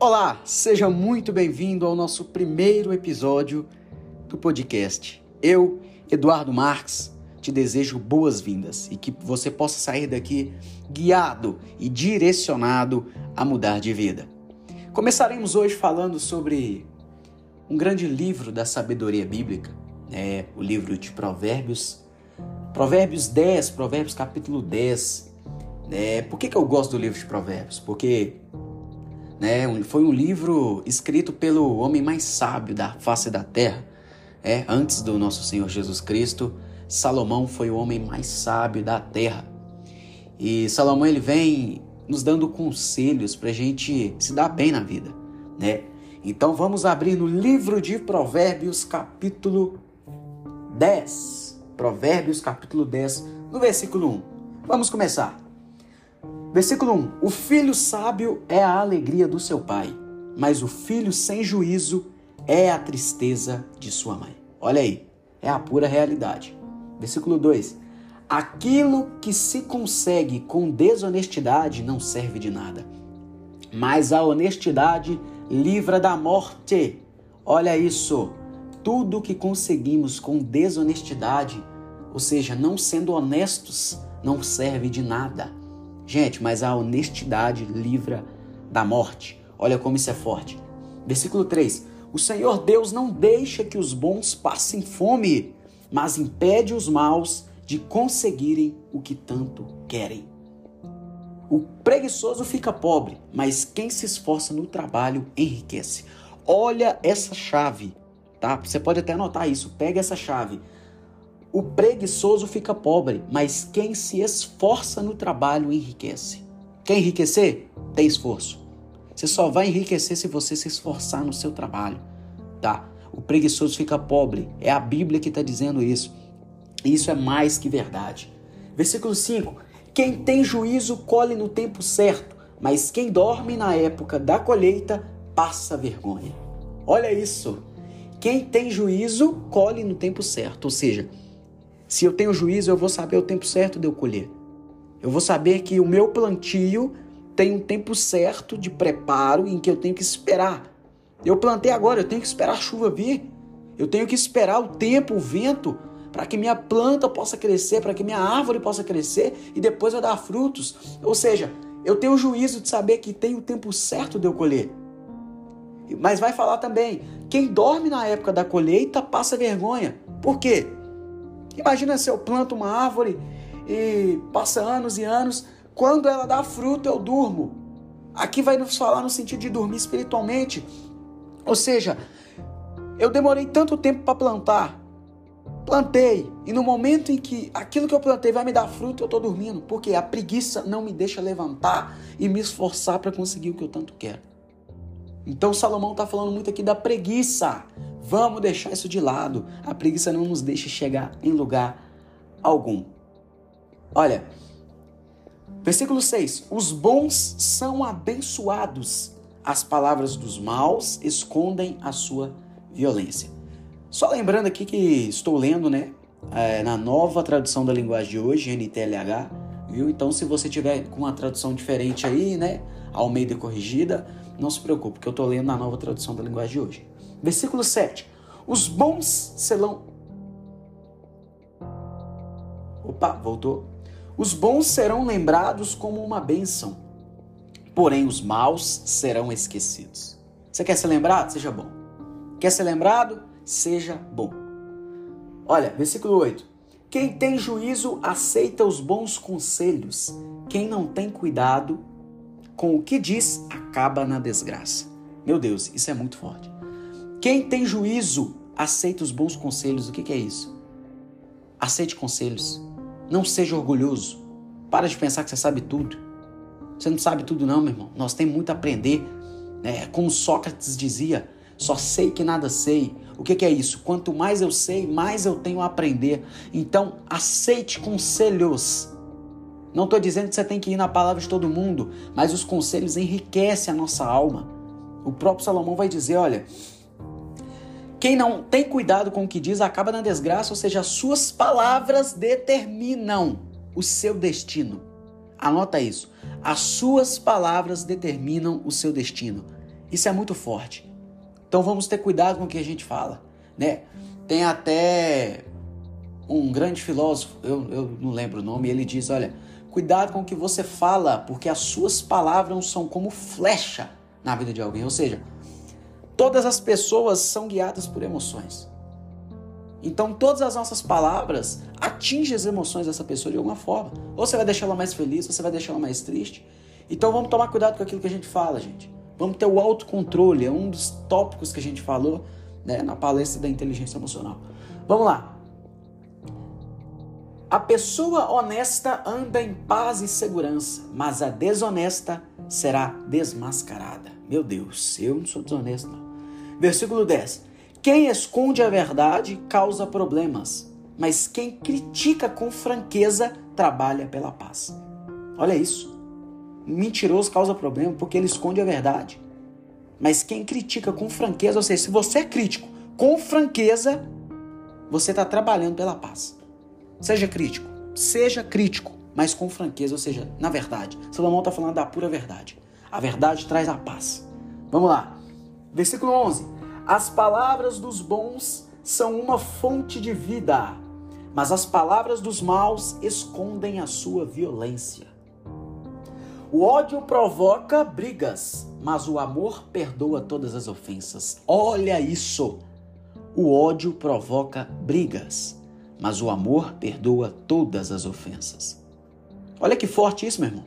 Olá, seja muito bem-vindo ao nosso primeiro episódio do podcast. Eu, Eduardo Marques, te desejo boas-vindas e que você possa sair daqui guiado e direcionado a mudar de vida. Começaremos hoje falando sobre um grande livro da sabedoria bíblica, né? o livro de Provérbios. Provérbios 10, Provérbios capítulo 10. Né? Por que, que eu gosto do livro de Provérbios? Porque né, foi um livro escrito pelo homem mais sábio da face da terra. É, antes do nosso Senhor Jesus Cristo, Salomão foi o homem mais sábio da terra. E Salomão ele vem nos dando conselhos para a gente se dar bem na vida, né? Então vamos abrir no livro de Provérbios, capítulo 10. Provérbios, capítulo 10, no versículo 1. Vamos começar. Versículo 1: O filho sábio é a alegria do seu pai, mas o filho sem juízo é a tristeza de sua mãe. Olha aí, é a pura realidade. Versículo 2: Aquilo que se consegue com desonestidade não serve de nada, mas a honestidade livra da morte. Olha isso. Tudo que conseguimos com desonestidade, ou seja, não sendo honestos, não serve de nada. Gente, mas a honestidade livra da morte. Olha como isso é forte. Versículo 3: O Senhor Deus não deixa que os bons passem fome, mas impede os maus de conseguirem o que tanto querem. O preguiçoso fica pobre, mas quem se esforça no trabalho enriquece. Olha essa chave, tá? Você pode até anotar isso. Pega essa chave. O preguiçoso fica pobre, mas quem se esforça no trabalho enriquece. Quer enriquecer? Tem esforço. Você só vai enriquecer se você se esforçar no seu trabalho, tá? O preguiçoso fica pobre. É a Bíblia que está dizendo isso. E isso é mais que verdade. Versículo 5: quem tem juízo colhe no tempo certo, mas quem dorme na época da colheita passa vergonha. Olha isso. Quem tem juízo colhe no tempo certo, ou seja, se eu tenho juízo, eu vou saber o tempo certo de eu colher. Eu vou saber que o meu plantio tem um tempo certo de preparo em que eu tenho que esperar. Eu plantei agora, eu tenho que esperar a chuva vir. Eu tenho que esperar o tempo, o vento, para que minha planta possa crescer, para que minha árvore possa crescer e depois eu dar frutos. Ou seja, eu tenho o juízo de saber que tem o tempo certo de eu colher. Mas vai falar também, quem dorme na época da colheita passa vergonha. Por quê? Imagina se eu planto uma árvore e passa anos e anos, quando ela dá fruto eu durmo. Aqui vai nos falar no sentido de dormir espiritualmente. Ou seja, eu demorei tanto tempo para plantar, Plantei e no momento em que aquilo que eu plantei vai me dar fruto, eu estou dormindo, porque a preguiça não me deixa levantar e me esforçar para conseguir o que eu tanto quero. Então Salomão está falando muito aqui da preguiça. Vamos deixar isso de lado. A preguiça não nos deixa chegar em lugar algum. Olha, versículo 6: Os bons são abençoados, as palavras dos maus escondem a sua violência. Só lembrando aqui que estou lendo, né, é, na nova tradução da linguagem de hoje, NTLH, viu? Então, se você tiver com uma tradução diferente aí, né, Almeida corrigida, não se preocupe, que eu estou lendo na nova tradução da linguagem de hoje. Versículo 7. Os bons serão. Opa, voltou. Os bons serão lembrados como uma bênção, porém os maus serão esquecidos. Você quer ser lembrado? Seja bom. Quer ser lembrado? seja bom. Olha, versículo 8. Quem tem juízo aceita os bons conselhos. Quem não tem cuidado com o que diz acaba na desgraça. Meu Deus, isso é muito forte. Quem tem juízo aceita os bons conselhos. O que, que é isso? Aceite conselhos. Não seja orgulhoso. Para de pensar que você sabe tudo. Você não sabe tudo, não, meu irmão. Nós temos muito a aprender. Né? Como Sócrates dizia, só sei que nada sei. O que, que, é isso? Quanto mais eu sei, mais eu tenho a aprender. Então, aceite conselhos. Não estou dizendo que você tem que ir na palavra de todo mundo, mas os conselhos enriquecem a nossa alma. O próprio Salomão vai dizer: olha, quem não tem cuidado com o que diz acaba na desgraça, ou seja, as suas palavras determinam o seu destino. Anota isso. As suas palavras determinam o seu destino. Isso é muito forte. Então vamos ter cuidado com o que a gente fala, né? Tem até um grande filósofo, eu, eu não lembro o nome, ele diz, olha, cuidado com o que você fala, porque as suas palavras são como flecha na vida de alguém. Ou seja, todas as pessoas são guiadas por emoções. Então todas as nossas palavras atingem as emoções dessa pessoa de alguma forma. Ou você vai deixar ela mais feliz, ou você vai deixar ela mais triste. Então vamos tomar cuidado com aquilo que a gente fala, gente. Vamos ter o autocontrole, é um dos tópicos que a gente falou né, na palestra da inteligência emocional. Vamos lá. A pessoa honesta anda em paz e segurança, mas a desonesta será desmascarada. Meu Deus, eu não sou desonesto, não. Versículo 10. Quem esconde a verdade causa problemas, mas quem critica com franqueza trabalha pela paz. Olha isso mentiroso causa problema porque ele esconde a verdade. Mas quem critica com franqueza, ou seja, se você é crítico com franqueza, você está trabalhando pela paz. Seja crítico, seja crítico, mas com franqueza, ou seja, na verdade. Salomão está falando da pura verdade. A verdade traz a paz. Vamos lá. Versículo 11. As palavras dos bons são uma fonte de vida, mas as palavras dos maus escondem a sua violência. O ódio provoca brigas, mas o amor perdoa todas as ofensas. Olha isso! O ódio provoca brigas, mas o amor perdoa todas as ofensas. Olha que forte isso, meu irmão.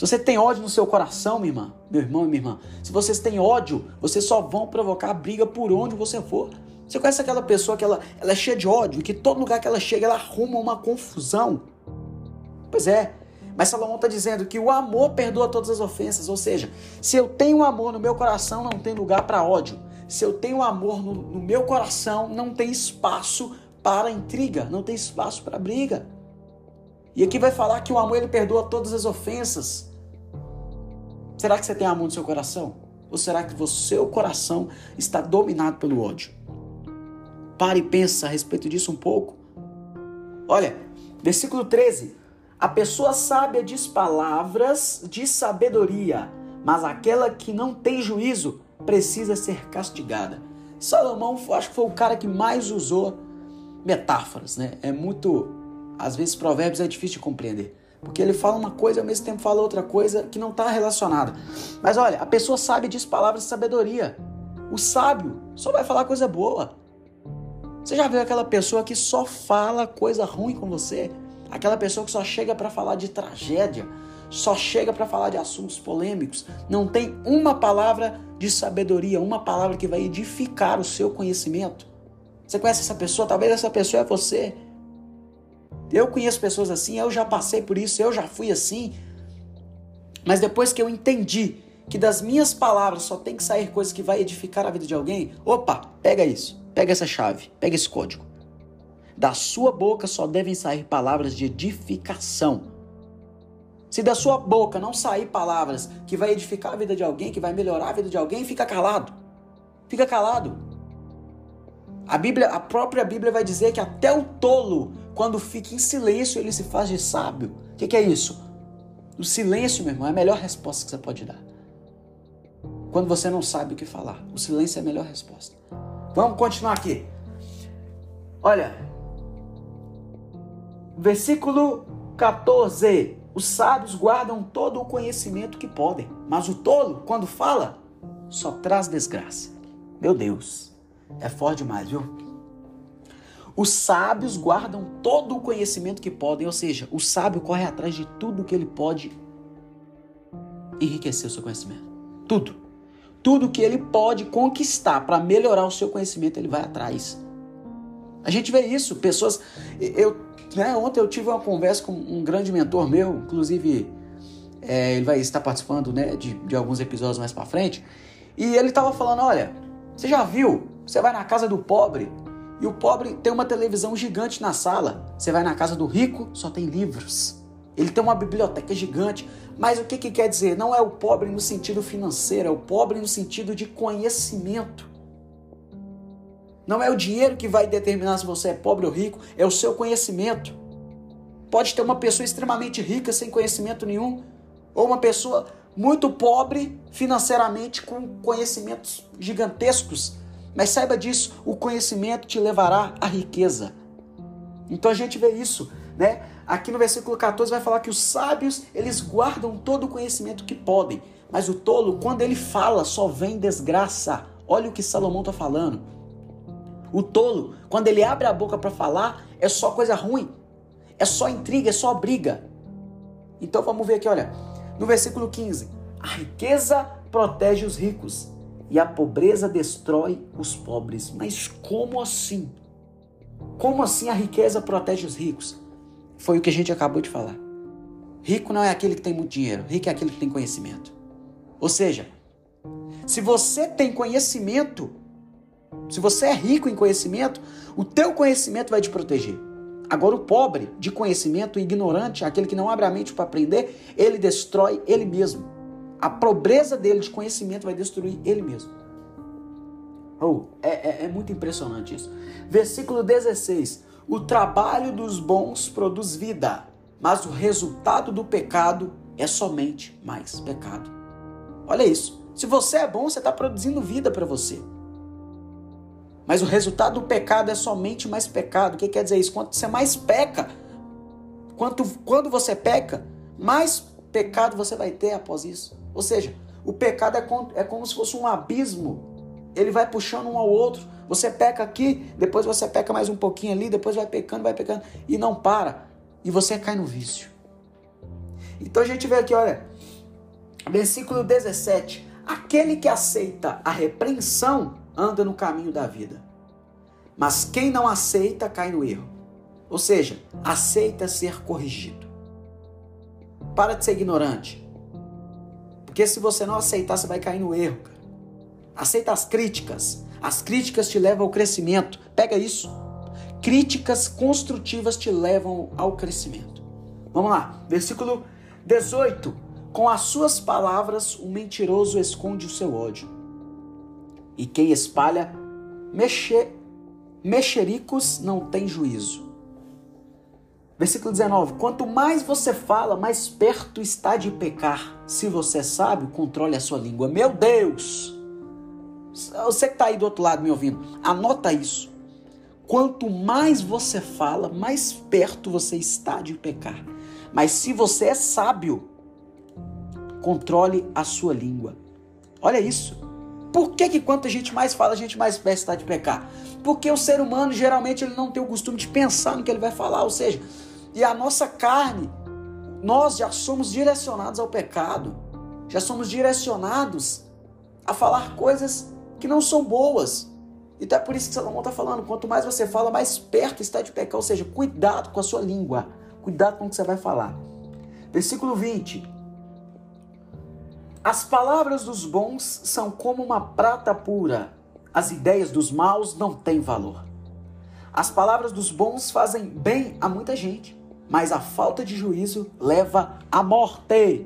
Se você tem ódio no seu coração, minha irmã, meu irmão e minha irmã, se vocês têm ódio, vocês só vão provocar briga por onde você for. Você conhece aquela pessoa que ela, ela é cheia de ódio, que todo lugar que ela chega, ela arruma uma confusão? Pois é, mas Salomão está dizendo que o amor perdoa todas as ofensas. Ou seja, se eu tenho amor no meu coração, não tem lugar para ódio. Se eu tenho amor no, no meu coração, não tem espaço para intriga, não tem espaço para briga. E aqui vai falar que o amor ele perdoa todas as ofensas. Será que você tem amor no seu coração? Ou será que o seu coração está dominado pelo ódio? Pare e pensa a respeito disso um pouco. Olha, versículo 13. A pessoa sábia diz palavras de sabedoria, mas aquela que não tem juízo precisa ser castigada. Salomão, acho que foi o cara que mais usou metáforas, né? É muito. Às vezes, provérbios é difícil de compreender. Porque ele fala uma coisa e ao mesmo tempo fala outra coisa que não está relacionada. Mas olha, a pessoa sábia diz palavras de sabedoria. O sábio só vai falar coisa boa. Você já viu aquela pessoa que só fala coisa ruim com você? Aquela pessoa que só chega para falar de tragédia, só chega para falar de assuntos polêmicos, não tem uma palavra de sabedoria, uma palavra que vai edificar o seu conhecimento. Você conhece essa pessoa? Talvez essa pessoa é você. Eu conheço pessoas assim, eu já passei por isso, eu já fui assim. Mas depois que eu entendi que das minhas palavras só tem que sair coisas que vai edificar a vida de alguém, opa, pega isso, pega essa chave, pega esse código. Da sua boca só devem sair palavras de edificação. Se da sua boca não sair palavras que vai edificar a vida de alguém, que vai melhorar a vida de alguém, fica calado. Fica calado. A Bíblia, a própria Bíblia vai dizer que até o tolo, quando fica em silêncio, ele se faz de sábio. O que, que é isso? O silêncio, meu irmão, é a melhor resposta que você pode dar. Quando você não sabe o que falar, o silêncio é a melhor resposta. Vamos continuar aqui. Olha, Versículo 14. Os sábios guardam todo o conhecimento que podem, mas o tolo, quando fala, só traz desgraça. Meu Deus, é forte demais, viu? Os sábios guardam todo o conhecimento que podem, ou seja, o sábio corre atrás de tudo que ele pode enriquecer o seu conhecimento. Tudo. Tudo que ele pode conquistar para melhorar o seu conhecimento, ele vai atrás. A gente vê isso, pessoas. Eu né? Ontem eu tive uma conversa com um grande mentor meu, inclusive é, ele vai estar participando né, de, de alguns episódios mais para frente, e ele estava falando: olha, você já viu? Você vai na casa do pobre e o pobre tem uma televisão gigante na sala. Você vai na casa do rico, só tem livros. Ele tem uma biblioteca gigante. Mas o que, que quer dizer? Não é o pobre no sentido financeiro, é o pobre no sentido de conhecimento. Não é o dinheiro que vai determinar se você é pobre ou rico, é o seu conhecimento. Pode ter uma pessoa extremamente rica sem conhecimento nenhum, ou uma pessoa muito pobre financeiramente, com conhecimentos gigantescos. Mas saiba disso, o conhecimento te levará à riqueza. Então a gente vê isso, né? Aqui no versículo 14 vai falar que os sábios, eles guardam todo o conhecimento que podem, mas o tolo, quando ele fala, só vem desgraça. Olha o que Salomão está falando. O tolo, quando ele abre a boca para falar, é só coisa ruim. É só intriga, é só briga. Então vamos ver aqui, olha. No versículo 15: A riqueza protege os ricos e a pobreza destrói os pobres. Mas como assim? Como assim a riqueza protege os ricos? Foi o que a gente acabou de falar. Rico não é aquele que tem muito dinheiro, rico é aquele que tem conhecimento. Ou seja, se você tem conhecimento, se você é rico em conhecimento, o teu conhecimento vai te proteger. Agora o pobre de conhecimento, ignorante, aquele que não abre a mente para aprender, ele destrói ele mesmo. A pobreza dele de conhecimento vai destruir ele mesmo. Oh, é, é, é muito impressionante isso. Versículo 16: O trabalho dos bons produz vida, mas o resultado do pecado é somente mais pecado. Olha isso. Se você é bom, você está produzindo vida para você. Mas o resultado do pecado é somente mais pecado. O que quer dizer isso? Quanto você mais peca, quanto, quando você peca, mais pecado você vai ter após isso. Ou seja, o pecado é como, é como se fosse um abismo. Ele vai puxando um ao outro. Você peca aqui, depois você peca mais um pouquinho ali, depois vai pecando, vai pecando e não para. E você cai no vício. Então a gente vê aqui, olha, Versículo 17: Aquele que aceita a repreensão anda no caminho da vida, mas quem não aceita cai no erro. Ou seja, aceita ser corrigido. Para de ser ignorante. Porque se você não aceitar, você vai cair no erro. Cara. Aceita as críticas. As críticas te levam ao crescimento. Pega isso. Críticas construtivas te levam ao crescimento. Vamos lá, versículo 18 com as suas palavras, o mentiroso esconde o seu ódio. E quem espalha mexer, mexericos não tem juízo. Versículo 19: Quanto mais você fala, mais perto está de pecar. Se você é sábio, controle a sua língua. Meu Deus! Você que está aí do outro lado me ouvindo, anota isso. Quanto mais você fala, mais perto você está de pecar. Mas se você é sábio, Controle a sua língua. Olha isso. Por que, que quanto a gente mais fala, a gente mais perto está de pecar? Porque o ser humano geralmente ele não tem o costume de pensar no que ele vai falar, ou seja, e a nossa carne, nós já somos direcionados ao pecado, já somos direcionados a falar coisas que não são boas. Então é por isso que Salomão está falando: quanto mais você fala, mais perto está de pecar. Ou seja, cuidado com a sua língua, cuidado com o que você vai falar. Versículo 20: as palavras dos bons são como uma prata pura, as ideias dos maus não têm valor. As palavras dos bons fazem bem a muita gente, mas a falta de juízo leva à morte.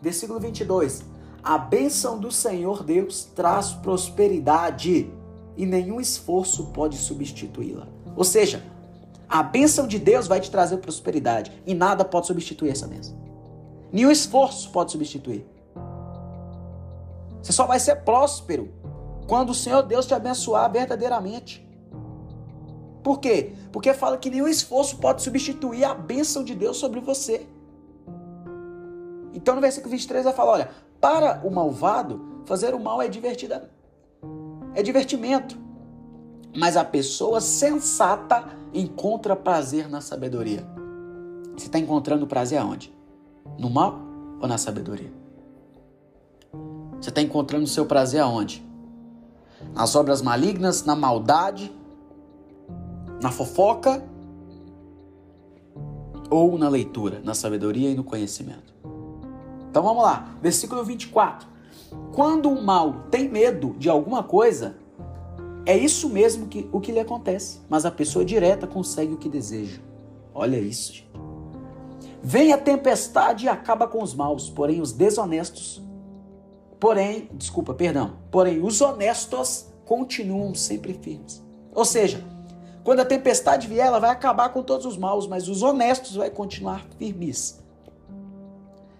Versículo 22. A bênção do Senhor Deus traz prosperidade e nenhum esforço pode substituí-la. Ou seja, a bênção de Deus vai te trazer prosperidade e nada pode substituir essa bênção. Nenhum esforço pode substituir. Você só vai ser próspero quando o Senhor Deus te abençoar verdadeiramente. Por quê? Porque fala que nenhum esforço pode substituir a bênção de Deus sobre você. Então no versículo 23 vai falar: olha, para o malvado, fazer o mal é divertida, é divertimento. Mas a pessoa sensata encontra prazer na sabedoria. Você está encontrando prazer aonde? No mal ou na sabedoria? Você está encontrando o seu prazer aonde? Nas obras malignas, na maldade, na fofoca ou na leitura, na sabedoria e no conhecimento? Então vamos lá, versículo 24. Quando o mal tem medo de alguma coisa, é isso mesmo que o que lhe acontece, mas a pessoa direta consegue o que deseja. Olha isso, gente. Vem a tempestade e acaba com os maus, porém os desonestos Porém, desculpa, perdão. Porém, os honestos continuam sempre firmes. Ou seja, quando a tempestade vier, ela vai acabar com todos os maus, mas os honestos vai continuar firmes.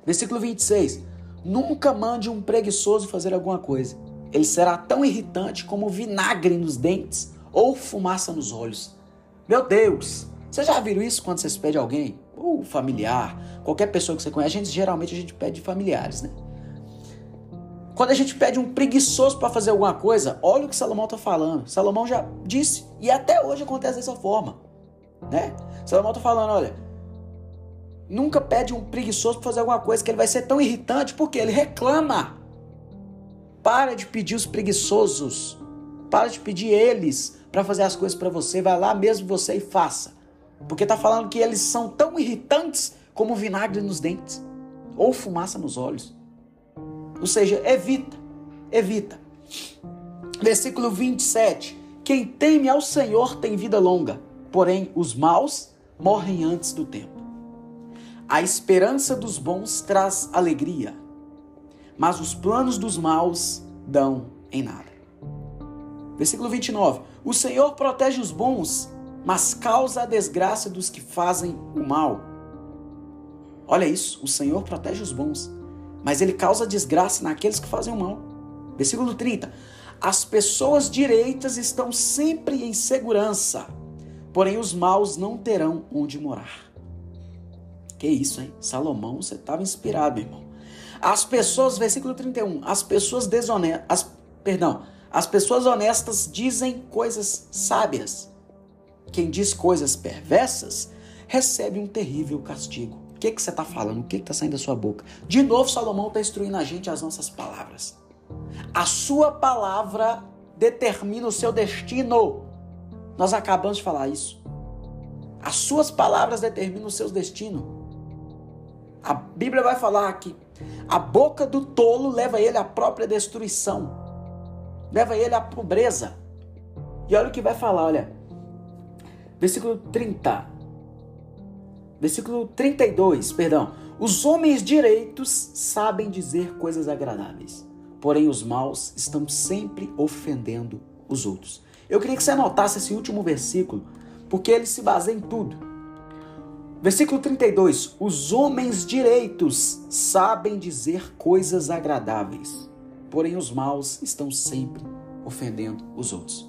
Versículo 26. Nunca mande um preguiçoso fazer alguma coisa. Ele será tão irritante como vinagre nos dentes ou fumaça nos olhos. Meu Deus! Você já viram isso quando você pede alguém? Ou familiar, qualquer pessoa que você conhece. A gente, geralmente a gente pede familiares, né? Quando a gente pede um preguiçoso para fazer alguma coisa, olha o que Salomão está falando. Salomão já disse, e até hoje acontece dessa forma. Né? Salomão está falando, olha, nunca pede um preguiçoso para fazer alguma coisa que ele vai ser tão irritante porque ele reclama. Para de pedir os preguiçosos. Para de pedir eles para fazer as coisas para você. Vai lá mesmo você e faça. Porque está falando que eles são tão irritantes como vinagre nos dentes ou fumaça nos olhos. Ou seja, evita, evita. Versículo 27. Quem teme ao Senhor tem vida longa, porém os maus morrem antes do tempo. A esperança dos bons traz alegria, mas os planos dos maus dão em nada. Versículo 29. O Senhor protege os bons, mas causa a desgraça dos que fazem o mal. Olha isso, o Senhor protege os bons, mas ele causa desgraça naqueles que fazem o mal. Versículo 30. As pessoas direitas estão sempre em segurança, porém os maus não terão onde morar. Que isso, hein? Salomão, você estava inspirado, irmão. As pessoas, versículo 31, as pessoas desonestas, perdão, as pessoas honestas dizem coisas sábias. Quem diz coisas perversas recebe um terrível castigo. O que, que você está falando? O que está saindo da sua boca? De novo, Salomão está instruindo a gente as nossas palavras. A sua palavra determina o seu destino. Nós acabamos de falar isso. As suas palavras determinam o seu destino. A Bíblia vai falar que a boca do tolo leva ele à própria destruição, leva ele à pobreza. E olha o que vai falar, olha. Versículo 30. Versículo 32, perdão. Os homens direitos sabem dizer coisas agradáveis, porém os maus estão sempre ofendendo os outros. Eu queria que você anotasse esse último versículo, porque ele se baseia em tudo. Versículo 32: Os homens direitos sabem dizer coisas agradáveis, porém os maus estão sempre ofendendo os outros.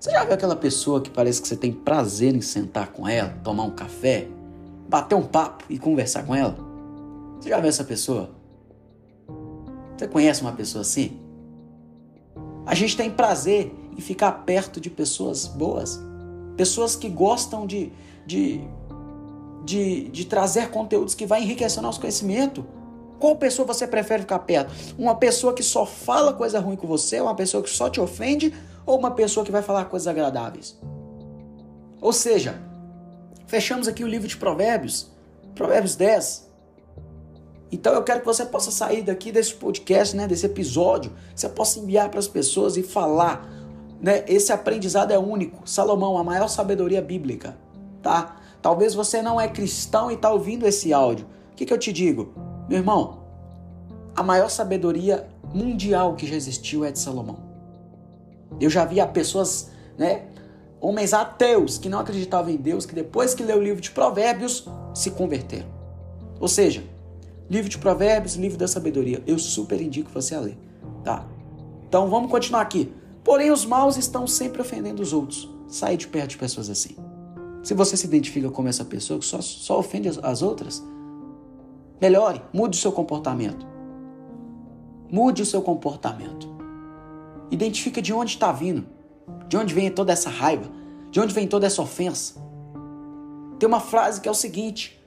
Você já viu aquela pessoa que parece que você tem prazer em sentar com ela, tomar um café, bater um papo e conversar com ela? Você já viu essa pessoa? Você conhece uma pessoa assim? A gente tem prazer em ficar perto de pessoas boas, pessoas que gostam de, de, de, de trazer conteúdos que vai enriquecer nosso conhecimento. Qual pessoa você prefere ficar perto? Uma pessoa que só fala coisa ruim com você, uma pessoa que só te ofende, ou uma pessoa que vai falar coisas agradáveis? Ou seja, Fechamos aqui o livro de Provérbios, Provérbios 10. Então eu quero que você possa sair daqui desse podcast, né, desse episódio, você possa enviar para as pessoas e falar, né? Esse aprendizado é único. Salomão, a maior sabedoria bíblica, tá? Talvez você não é cristão e está ouvindo esse áudio. O que, que eu te digo? Meu irmão, a maior sabedoria mundial que já existiu é de Salomão. Eu já vi pessoas, né, homens ateus que não acreditavam em Deus, que depois que leu o livro de Provérbios se converteram. Ou seja, livro de Provérbios, livro da sabedoria, eu super indico você a ler, tá? Então vamos continuar aqui. Porém, os maus estão sempre ofendendo os outros. Sai de perto de pessoas assim. Se você se identifica como essa pessoa que só, só ofende as, as outras, melhore, mude o seu comportamento. Mude o seu comportamento. Identifica de onde está vindo. De onde vem toda essa raiva? De onde vem toda essa ofensa? Tem uma frase que é o seguinte: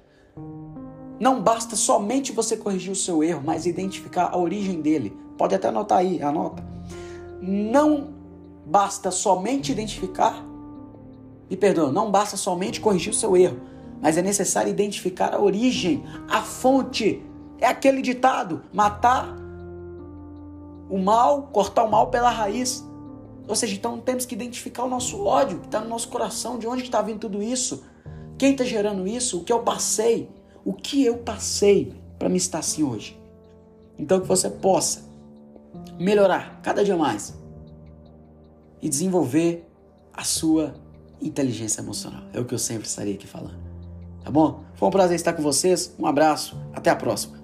Não basta somente você corrigir o seu erro, mas identificar a origem dele. Pode até anotar aí, anota. Não basta somente identificar, me perdoa, não basta somente corrigir o seu erro, mas é necessário identificar a origem, a fonte. É aquele ditado: matar o mal, cortar o mal pela raiz. Ou seja, então temos que identificar o nosso ódio que está no nosso coração, de onde está vindo tudo isso, quem está gerando isso, o que eu passei, o que eu passei para me estar assim hoje. Então que você possa melhorar cada dia mais e desenvolver a sua inteligência emocional. É o que eu sempre estarei aqui falando. Tá bom? Foi um prazer estar com vocês. Um abraço. Até a próxima.